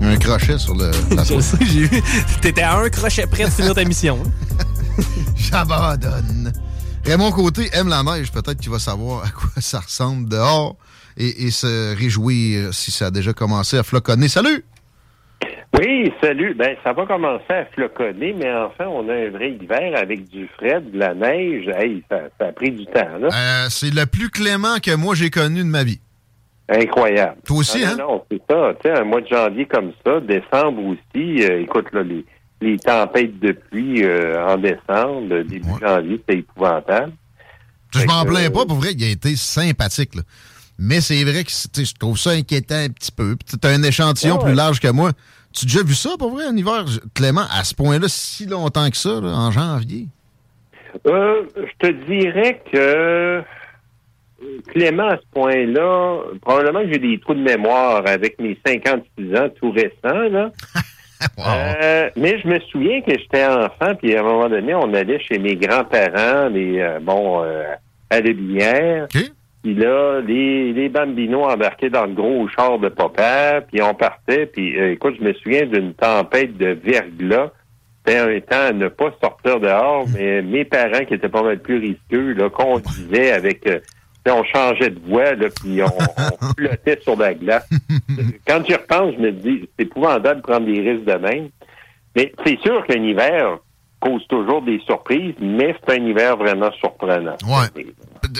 Il y a un crochet sur le, la Je sais, j'ai vu. T'étais à un crochet près de finir ta mission. J'abandonne. Raymond Côté aime la neige. Peut-être qu'il va savoir à quoi ça ressemble dehors et, et se réjouir si ça a déjà commencé à floconner. Salut! Oui, salut. Ben, ça va commencer à floconner, mais enfin, on a un vrai hiver avec du frais, de la neige. Hey, ça, ça a pris du temps, là. Euh, c'est le plus clément que moi j'ai connu de ma vie. Incroyable. Toi aussi, Ah, hein? Non, c'est ça. Tu sais, un mois de janvier comme ça, décembre aussi. euh, écoute, là, les, les tempêtes de pluie euh, en décembre, euh, début janvier, c'est épouvantable. Je m'en plains pas, pour vrai, il a été sympathique. là. Mais c'est vrai que tu je trouve ça inquiétant un petit peu. Puis t'as un échantillon ouais. plus large que moi. Tu as déjà vu ça, pour vrai, en hiver, Clément, à ce point-là, si longtemps que ça, là, en janvier? Euh, je te dirais que euh, Clément, à ce point-là, probablement que j'ai des trous de mémoire avec mes 56 ans tout récents, là. Euh, mais je me souviens que j'étais enfant, puis à un moment donné, on allait chez mes grands-parents, les euh, bon euh, à la Binière. Puis là, les, les bambinos embarquaient dans le gros char de papa, puis on partait. Puis écoute, je me souviens d'une tempête de verglas. C'était un temps à ne pas sortir dehors, mais mes parents, qui étaient pas mal plus risqueux, là, conduisaient avec... on changeait de voie, là, puis on, on flottait sur la glace. Quand j'y repense, je me dis, c'est épouvantable de prendre des risques de même. Mais c'est sûr qu'un hiver cause toujours des surprises, mais c'est un hiver vraiment surprenant. Ouais.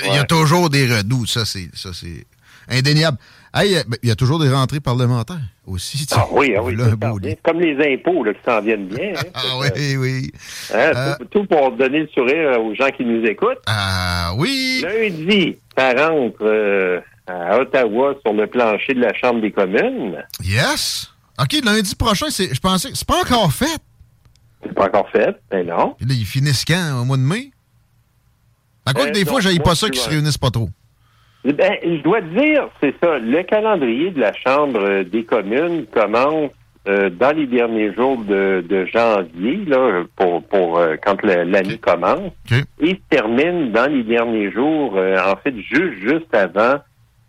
Il y a toujours des redoux, ça c'est ça c'est indéniable. Hey, euh, ben, il y a toujours des rentrées parlementaires aussi. tu. Ah oui, ah oui, comme les impôts là, qui s'en viennent bien. hein. Ah oui, oui. Hein, Euh, tout, tout pour donner le sourire aux gens qui nous écoutent. Ah oui. Lundi, ça rentre euh, à Ottawa sur le plancher de la Chambre des communes. Yes. OK, lundi prochain, c'est je pensais c'est pas encore fait. C'est pas encore fait, mais non. Puis là, ils finissent quand au mois de mai? À quoi Euh, que des non, fois, j'aille pas ça qu'ils se réunissent pas trop. Ben, je dois te dire, c'est ça. Le calendrier de la Chambre des communes commence euh, dans les derniers jours de, de janvier, là, pour, pour euh, quand l'année commence, et se termine dans les derniers jours, euh, en fait, juste juste avant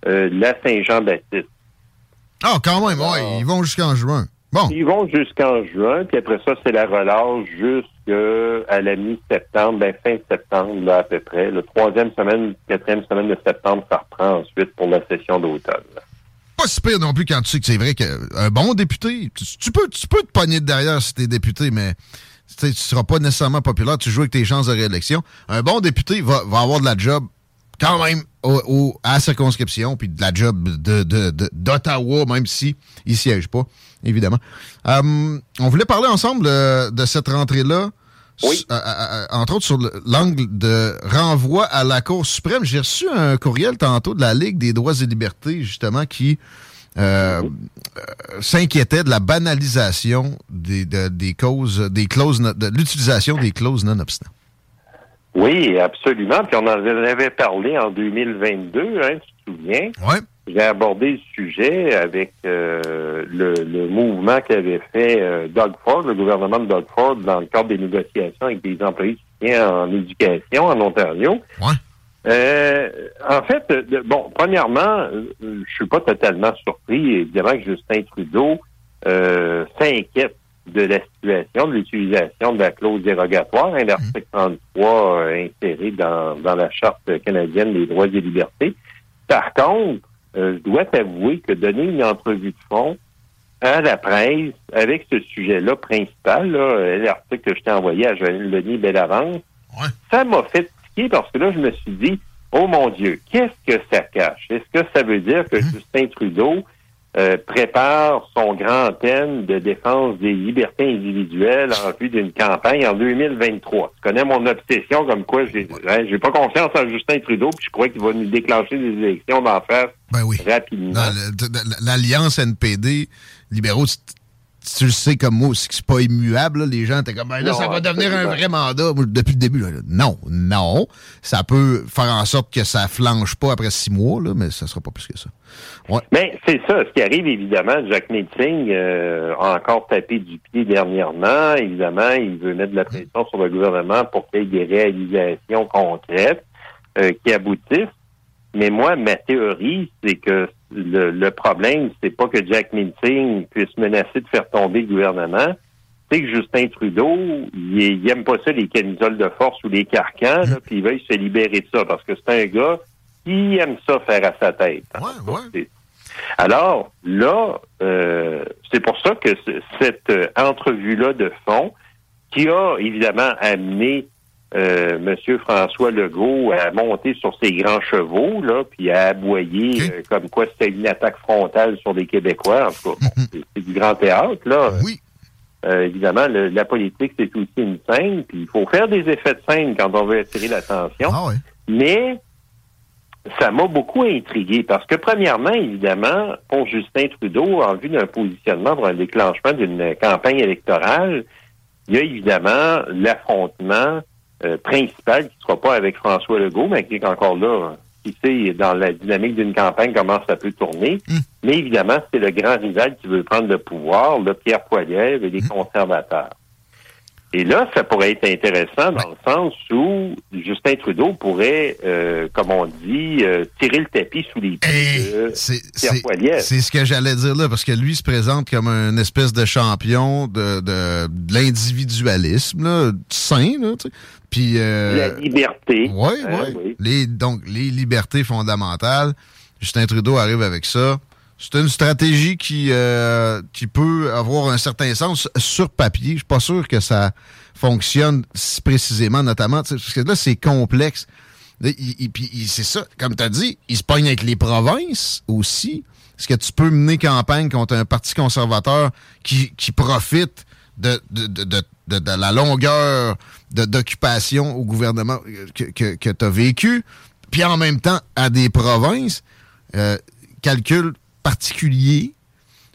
la Saint-Jean-Baptiste. Ah, quand même, ouais, ils vont jusqu'en juin. Bon. Ils vont jusqu'en juin, puis après ça, c'est la relâche jusqu'à la mi-septembre, ben fin septembre, là, à peu près. La troisième semaine, quatrième semaine de septembre, ça reprend ensuite pour la session d'automne. Pas si pire non plus quand tu sais que c'est vrai qu'un bon député, tu, peux, tu peux te pogner de derrière si t'es député, mais tu ne seras pas nécessairement populaire, tu joues avec tes chances de réélection. Un bon député va, va avoir de la job quand même au, à la circonscription, puis de la job d'Ottawa, de, même si il siège pas, évidemment. Euh, on voulait parler ensemble euh, de cette rentrée-là. Oui. Euh, entre autres sur l'angle de renvoi à la Cour suprême. J'ai reçu un courriel tantôt de la Ligue des droits et libertés, justement, qui s'inquiétait de la banalisation des, des causes, des clauses, de l'utilisation des clauses non-obstant. Oui, absolument. Puis on en avait parlé en 2022, hein, tu te souviens? Oui. J'ai abordé le sujet avec euh, le, mouvement qu'avait fait euh, Doug Ford, le gouvernement de Doug Ford, dans le cadre des négociations avec des employés en éducation en Ontario. Ouais. Euh, en fait, bon, premièrement, je suis pas totalement surpris. Évidemment que Justin Trudeau s'inquiète de la situation, de l'utilisation de la clause dérogatoire, hein, l'article 33 euh, inséré dans, dans la Charte canadienne des droits et libertés. Par contre, euh, je dois t'avouer que donner une entrevue de fond à la presse avec ce sujet-là principal, euh, l'article que je t'ai envoyé à Joël Denis Bellavance, ça m'a fait tiquer parce que là, je me suis dit, oh mon Dieu, qu'est-ce que ça cache? Est-ce que ça veut dire que hum. Justin Trudeau euh, prépare son grand thème de défense des libertés individuelles en vue d'une campagne en 2023. Tu connais mon obsession comme quoi j'ai hein, j'ai pas confiance en Justin Trudeau, puis je crois qu'il va nous déclencher des élections d'en face ben oui. rapidement. L'alliance NPD libéraux, tu le sais comme moi aussi que c'est pas immuable. Les gens étaient comme, ben là, ça va devenir un vrai mandat. depuis le début, non, non. Ça peut faire en sorte que ça flanche pas après six mois, là, mais ça sera pas plus que ça. Mais c'est ça. Ce qui arrive, évidemment, Jacques Meeting euh, a encore tapé du pied dernièrement. Évidemment, il veut mettre de la pression sur le gouvernement pour qu'il y ait des réalisations concrètes euh, qui aboutissent. Mais moi, ma théorie, c'est que le, le problème, c'est pas que Jack Meeting puisse menacer de faire tomber le gouvernement. C'est que Justin Trudeau, il, aime pas ça, les camisoles de force ou les carcans, là, puis il veut se libérer de ça, parce que c'est un gars qui aime ça faire à sa tête. Alors, là, euh, c'est pour ça que cette euh, entrevue-là de fond, qui a évidemment amené euh, Monsieur François Legault a monté sur ses grands chevaux, là, puis a aboyé euh, comme quoi c'était une attaque frontale sur les Québécois. En tout cas, c'est du grand théâtre, là. Oui. Euh, évidemment, la politique, c'est aussi une scène, puis il faut faire des effets de scène quand on veut attirer l'attention. Ah Mais ça m'a beaucoup intrigué parce que, premièrement, évidemment, pour Justin Trudeau, en vue d'un positionnement pour un déclenchement d'une campagne électorale, il y a évidemment l'affrontement euh, principal qui ne sera pas avec François Legault, mais qui est encore là, qui sait dans la dynamique d'une campagne comment ça peut tourner. Hmm. Mais évidemment, c'est le grand rival qui veut prendre le pouvoir, le Pierre Poilievre et les hmm. conservateurs. Et là, ça pourrait être intéressant dans le sens où Justin Trudeau pourrait, euh, comme on dit, euh, tirer le tapis sous les pieds de Pierre. C'est ce que j'allais dire là, parce que lui se présente comme une espèce de champion de, de, l'individualisme, sain, là, tu sais. Puis, euh, La liberté. Oui, hein, oui. Les, donc, les libertés fondamentales. Justin Trudeau arrive avec ça. C'est une stratégie qui, euh, qui peut avoir un certain sens sur papier. Je suis pas sûr que ça fonctionne si précisément, notamment, parce que là, c'est complexe. Et puis c'est ça, comme tu as dit, il se pogne avec les provinces aussi. Est-ce que tu peux mener campagne contre un parti conservateur qui, qui profite de, de, de, de, la longueur d'occupation au gouvernement que, que, que tu as vécu, puis en même temps à des provinces? Euh, calcul particulier,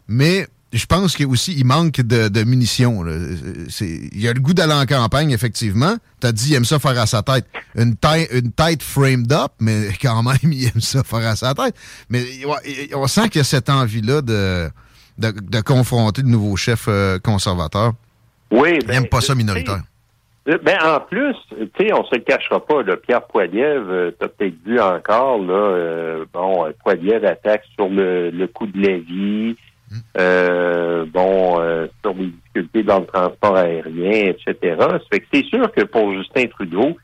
mais je pense qu'il aussi il manque de, munitions. Il y a le goût d'aller en campagne, effectivement. Tu as dit il aime ça faire à sa tête. Une, tête, une tête framed up, mais quand même, il aime ça faire à sa tête. Mais on sent qu'il y a cette envie-là de, de, confronter de nouveaux chefs euh, conservateurs. Oui. N'aime pas ça minoritaire. Euh, ben, en plus, tu sais, on se le cachera pas, le Pierre Poilievre, euh, t'as peut-être vu encore, là, euh, bon, Poilievre attaque sur le, le coût de la vie, mm. euh, bon, sur les difficultés dans le transport aérien, etc. Ça fait que c'est sûr que pour Justin Trudeau,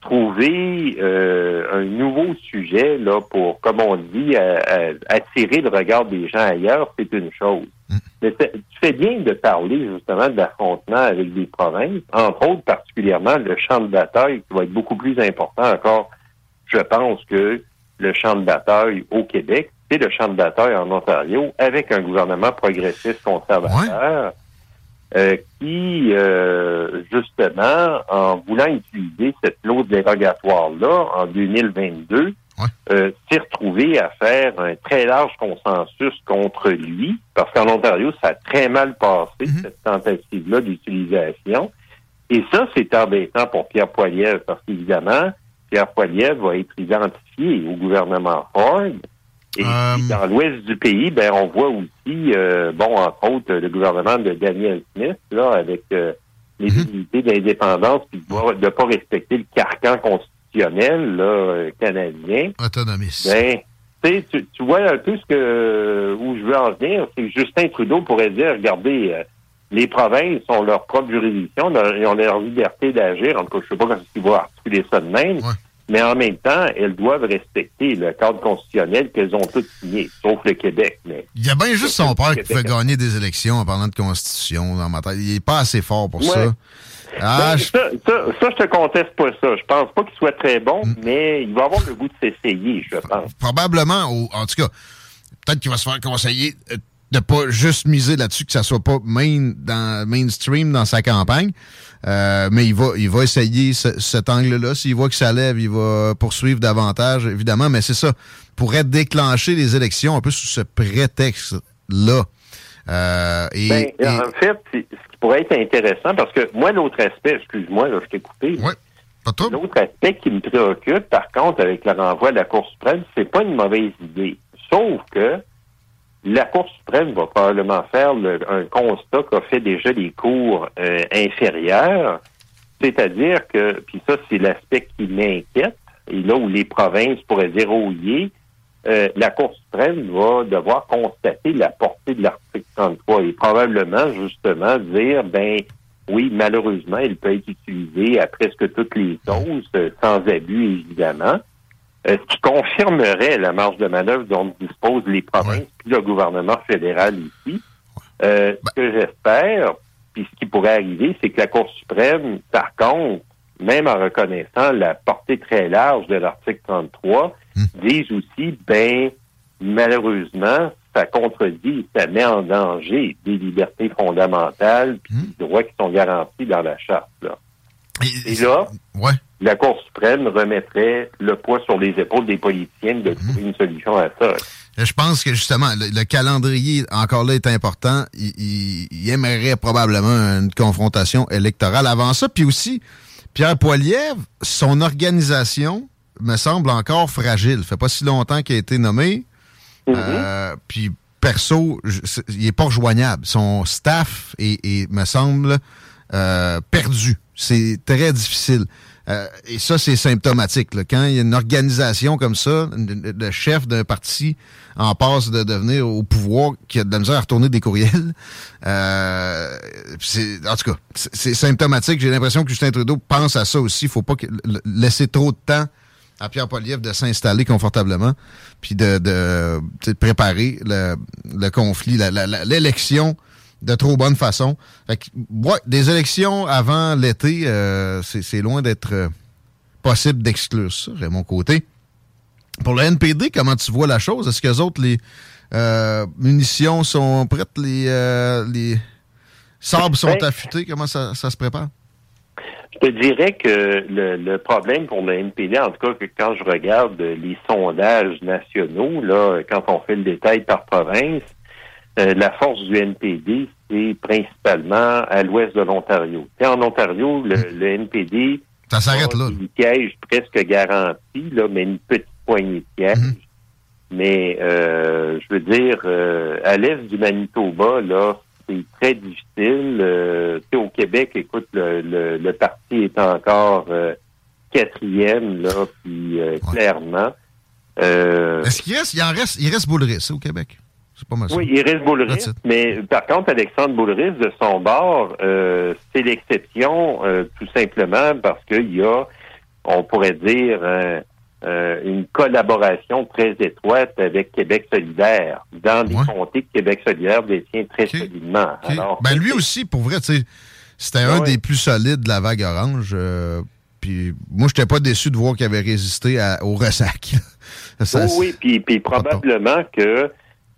trouver euh, un nouveau sujet là pour, comme on dit, attirer le regard des gens ailleurs, c'est une chose. Mm. Mais tu fais bien de parler justement de l'affrontement avec des provinces, entre autres particulièrement le champ de bataille qui va être beaucoup plus important encore, je pense, que le champ de bataille au Québec, c'est le champ de bataille en Ontario avec un gouvernement progressiste conservateur. Euh, qui, euh, justement, en voulant utiliser cette clause dérogatoire-là en 2022, euh, s'est retrouvé à faire un très large consensus contre lui, parce qu'en Ontario, ça a très mal passé, mhm. cette tentative-là d'utilisation. Et ça, c'est embêtant pour Pierre Poilievre, parce qu'évidemment, Pierre Poilievre va être identifié au gouvernement Ford, et euh, dans l'ouest du pays, ben on voit aussi, euh, bon, entre autres, le gouvernement de Daniel Smith, là, avec euh, les mhm. unités d'indépendance, puis de ne pas respecter le carcan constitutionnel là, canadien. Autonomiste. Ben, tu, tu vois un peu ce que où je veux en venir, c'est que Justin Trudeau pourrait dire, regardez, les provinces ont leur propre juridiction, ils ont leur liberté d'agir. En tout cas, je sais pas comment ils vont articuler ça de même mais en même temps, elles doivent respecter le cadre constitutionnel qu'elles ont toutes signé, sauf le Québec. Mais il y a bien juste son père qui fait gagner des élections en parlant de constitution dans ma tête. Il n'est pas assez fort pour ça. Ah, ben, ça, ça, je te conteste pas ça. Je pense pas qu'il soit très bon, mm. mais il va avoir le goût de s'essayer, je pense. Probablement, en tout cas, peut-être qu'il va se faire conseiller euh, de pas juste miser là-dessus, que ça soit pas main dans, mainstream dans sa campagne. Euh, mais il va, il va essayer cet angle-là. S'il voit que ça lève, il va poursuivre davantage, évidemment. Mais c'est ça. Pourrait déclencher les élections un peu sous ce prétexte-là. Euh, et, ben, En fait, ce qui pourrait être intéressant, parce que moi, l'autre aspect, excuse-moi, là, je t'ai coupé. Oui. L'autre aspect qui me préoccupe, par contre, avec le renvoi de la Cour suprême, c'est pas une mauvaise idée. Sauf que la Cour suprême va probablement faire un constat qu'a fait déjà les cours euh, inférieures, c'est-à-dire que, puis ça c'est l'aspect qui m'inquiète, et là où les provinces pourraient dire oh euh, la Cour suprême va devoir constater la portée de l'article 33 et probablement justement dire, ben oui, malheureusement, il peut être utilisé à presque toutes les doses, euh, sans abus évidemment. Euh, ce qui confirmerait la marge de manœuvre dont disposent les provinces puis le gouvernement fédéral ici. Euh, ce que j'espère, puis ce qui pourrait arriver, c'est que la Cour suprême, par contre, même en reconnaissant la portée très large de l'article 33, hmm. dise aussi, ben, malheureusement, ça contredit, ça met en danger des libertés fondamentales puis hmm. des droits qui sont garantis dans la charte. Là. Et, là, la Cour suprême remettrait le poids sur les épaules des politiciens de trouver une solution à ça. Je pense que justement, le, calendrier, encore là, est important. Il, aimerait probablement une confrontation électorale avant ça. Puis aussi, Pierre Poilievre, son organisation me semble encore fragile. Ça fait pas si longtemps qu'il a été nommé. Mm-hmm. Euh, puis perso, il est pas rejoignable. Son staff est, me semble, euh, perdu. C'est très difficile. Euh, et ça, c'est symptomatique. Quand il y a une organisation comme ça, le chef d'un parti en passe de devenir au pouvoir, qui a de la misère à retourner des courriels, euh, en tout cas, c'est symptomatique. J'ai l'impression que Justin Trudeau pense à ça aussi. Il faut pas laisser trop de temps à Pierre Poliev de s'installer confortablement, puis de, préparer le, conflit, l'élection de trop bonne façon. des élections avant l'été, euh, c'est loin d'être euh, possible d'exclure ça, à mon côté. Pour le NPD, comment tu vois la chose? Est-ce que les autres, les euh, munitions sont prêtes, les, les sabres sont ben, affûtés? Comment ça, se prépare? Je te dirais que le, problème pour le NPD, en tout cas, que quand je regarde les sondages nationaux, là, quand on fait le détail par province, euh, la force du NPD, c'est principalement à l'ouest de l'Ontario. En Ontario, le, NPD ça s'arrête là. Presque garanti, là, mais une petite poignée de pièges. Mhm. Mais euh, je veux dire, euh, à l'est du Manitoba, là, c'est très difficile. au Québec, écoute, le, parti est encore quatrième, là, puis clairement. Est-ce qu'il reste, il en reste, il reste Boulris au Québec? Oui, il reste Boulris, mais par contre, Alexandre Boulris, de son bord, euh, c'est l'exception euh, tout simplement parce qu'il y a, on pourrait dire, euh, une collaboration très étroite avec Québec solidaire dans les comtés que Québec solidaire détient très solidement. ben lui aussi, pour vrai, c'était un des plus solides de la vague orange. Puis moi, je n'étais pas déçu de voir qu'il avait résisté au ressac. oui, puis, puis probablement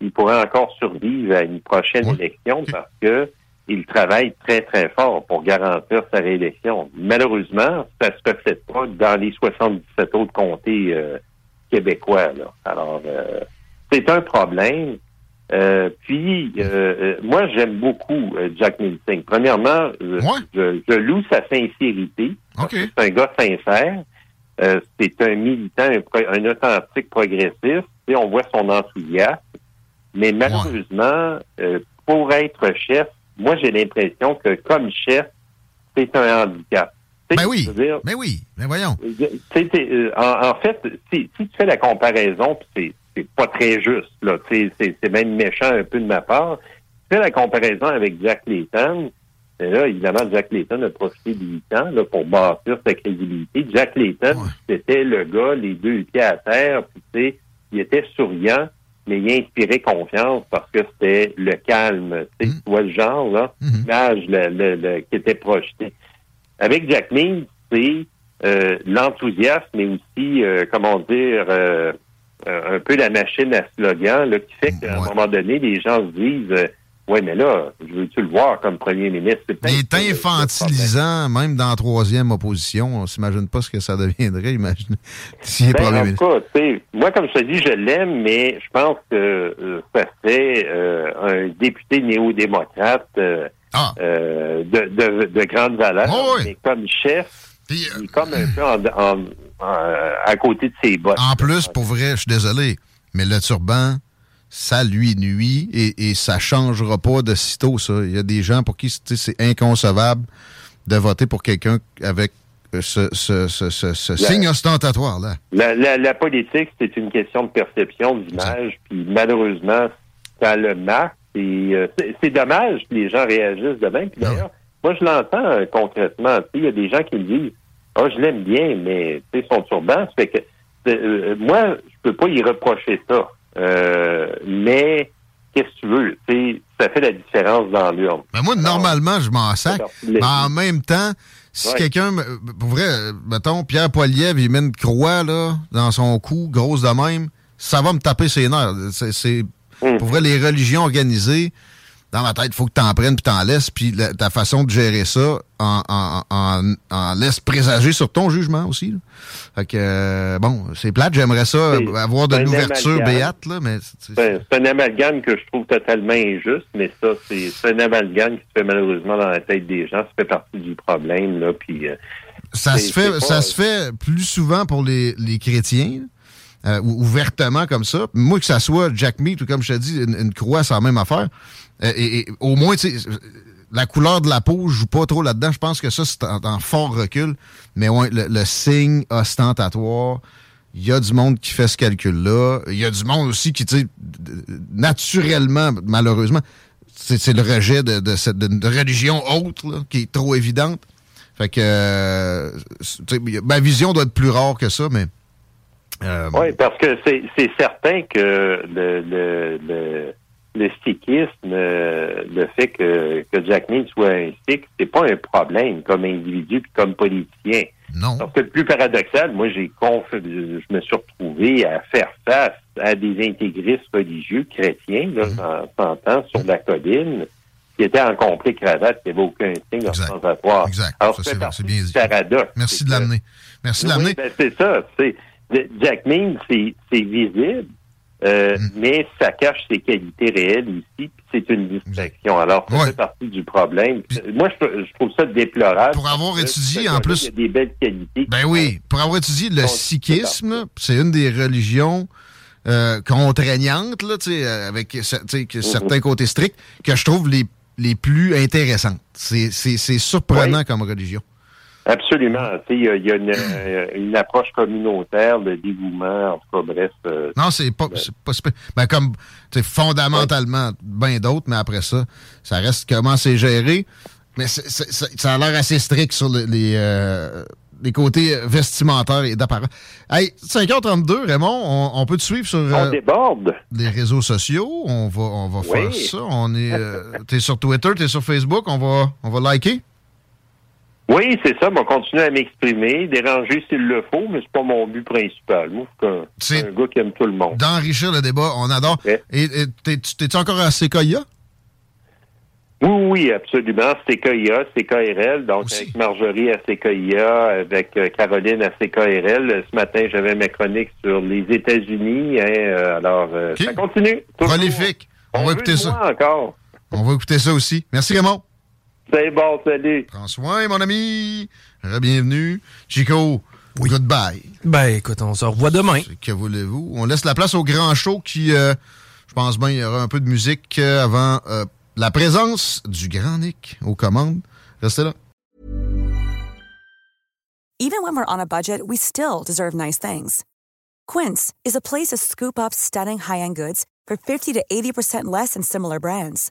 qu'il pourrait encore survivre à une prochaine élection parce que il travaille très, très fort pour garantir sa réélection. Malheureusement, ça ne se reflète pas dans les 77 autres comtés euh, québécois. Alors, euh, c'est un problème. Euh, puis, moi, j'aime beaucoup Jack Milting. Premièrement, je, loue sa sincérité. C'est un gars sincère. c'est un militant, un, authentique progressiste. Et on voit son enthousiasme. Mais malheureusement, pour être chef, moi, j'ai l'impression que comme chef, c'est un handicap. Ben oui, ben oui, mais voyons. Euh, en, fait, si, tu fais la comparaison, c'est pas très juste, là, c'est même méchant un peu de ma part. Tu fais la comparaison avec Jack Layton, et là, évidemment, Jack Layton a profité 8 ans là, pour bâtir sa crédibilité. Jack Layton, c'était le gars, les deux pieds à terre, puis il était souriant, mais il inspirait confiance parce que c'était le calme. Tu sais, vois le genre, là, mm-hmm. l'image le, qui était projetée. Avec Jack Mead, c'est euh, l'enthousiasme, mais aussi, euh, comment dire, euh, un peu la machine à slogan là, qui fait qu'à un moment donné, les gens se disent oui, mais là, je veux-tu le voir comme premier ministre? Il est infantilisant, même dans la troisième opposition. On s'imagine pas ce que ça deviendrait, imagine, s'il est ben, premier ministre. moi, comme je te dis, je l'aime, mais je pense que euh, ça serait euh, un député néo-démocrate euh, ah. de, de, de, grande valeur. Oh, mais comme chef, il est comme un peu à côté de ses bottes. En plus, pour vrai, je suis désolé, mais le turban ça lui nuit et, et ça changera pas de sitôt, ça. Il y a des gens pour qui c'est inconcevable de voter pour quelqu'un avec euh, ce, ce, ce, signe ostentatoire-là. La, politique, c'est une question de perception, d'image, puis malheureusement, ça le marque. Euh, c'est dommage que les gens réagissent de même. d'ailleurs, moi, je l'entends euh, concrètement. Il y a des gens qui me disent Ah, oh, je l'aime bien, mais son turban, fait que moi, je peux pas y reprocher ça. Euh, mais qu'est-ce que tu veux? ça fait la différence dans l'urne. Ben moi, normalement, je m'en sac. Mais en même temps, si quelqu'un, pour vrai, mettons, Pierre Poilievre, il met une croix là, dans son cou, grosse de même, ça va me taper ses nerfs. C'est, hum. pour vrai, les religions organisées, dans ma tête, il faut que tu en prennes puis t'en laisses, puis ta façon de gérer ça en, en, en, laisse présager sur ton jugement aussi. Fait que, euh, bon, c'est plate, j'aimerais ça avoir de l'ouverture béate, là, mais... C'est un amalgame que je trouve totalement injuste, mais ça, c'est un amalgame qui se fait malheureusement dans la tête des gens, ça fait partie du problème, là, puis... Euh, ça se fait, ça se fait plus souvent pour les, les chrétiens, euh, ouvertement comme ça. Moi, que ça soit Jack Meat ou comme je te dis, une, croix, c'est la même affaire. Euh, et, au moins, tu la couleur de la peau je joue pas trop là-dedans. Je pense que ça, c'est en, fort recul. Mais ouais, le, signe ostentatoire, il y a du monde qui fait ce calcul-là. Il y a du monde aussi qui, tu sais, naturellement, malheureusement, c'est le rejet de, de cette religion autre qui est trop évidente. Fait que euh, ma vision doit être plus rare que ça, mais euh, oui, parce que c'est certain que le, le, le, le stickisme, euh, le fait que, que Jack Mead soit un stick, c'est pas un problème comme individu puis comme politicien. Non. Parce que le plus paradoxal, moi, j'ai je me suis retrouvé à faire face à des intégristes religieux chrétiens, là, mm en sur la colline, qui étaient en complet cravate, qui n'avaient aucun signe ostentatoire. Exact. Alors, c'est bien dit. Paradoxe. Merci de l'amener. Merci de l'amener. Ben, c'est ça. C'est Jack Means, c'est visible, euh, mm. mais ça cache ses qualités réelles aussi, c'est une distraction. Alors, ça fait partie du problème. Moi, je, trouve ça déplorable. Pour avoir étudié, en plus... Il y a des belles qualités. Ben oui, pour avoir étudié le sikhisme, c'est une des religions euh, contraignantes, là, euh, avec mm-hmm. certains côtés stricts, que je trouve les, les plus intéressantes. C'est surprenant comme religion. Absolument. Il y a, euh, une, approche communautaire, de dévouement, en tout cas, bref. Euh, non, c'est pas, pas ben, comme fondamentalement bien d'autres, mais après ça, ça reste comment c'est géré. Mais ça a l'air assez strict sur les, euh, des côtés vestimentaires et d'apparence. Hey, 5h32, Raymond, on, peut te suivre sur on déborde. les réseaux sociaux. On va, on va faire ça. On est, t'es sur Twitter, t'es sur Facebook. On va, on va liker. Oui, c'est ça. On continue à m'exprimer, déranger s'il le faut, mais c'est pas mon but principal. Moi, c'est un gars qui aime tout le monde. D'enrichir le débat, on adore. Et t'es-tu encore à Sequoia? Oui, oui, absolument. CKIA, CKRL, donc avec Marjorie à CKIA, avec euh, Caroline à CKRL. Ce matin, j'avais ma chronique sur les États-Unis. Hein, euh, alors, euh, ça continue. Prolifique. On, va écouter ça. Encore. On va écouter ça aussi. Merci Raymond. C'est bon, salut. Prends soin, mon ami. Bienvenue. Chico, goodbye. Ben, écoute, on se revoit demain. Que voulez-vous? On laisse la place au grand show qui, je pense bien, il y aura un peu de musique avant la présence du grand Nick aux commandes. Restez là. Even when we're on a budget, we still deserve nice things. Quince is a place to scoop up stunning high-end goods for 50 to 80% less than similar brands.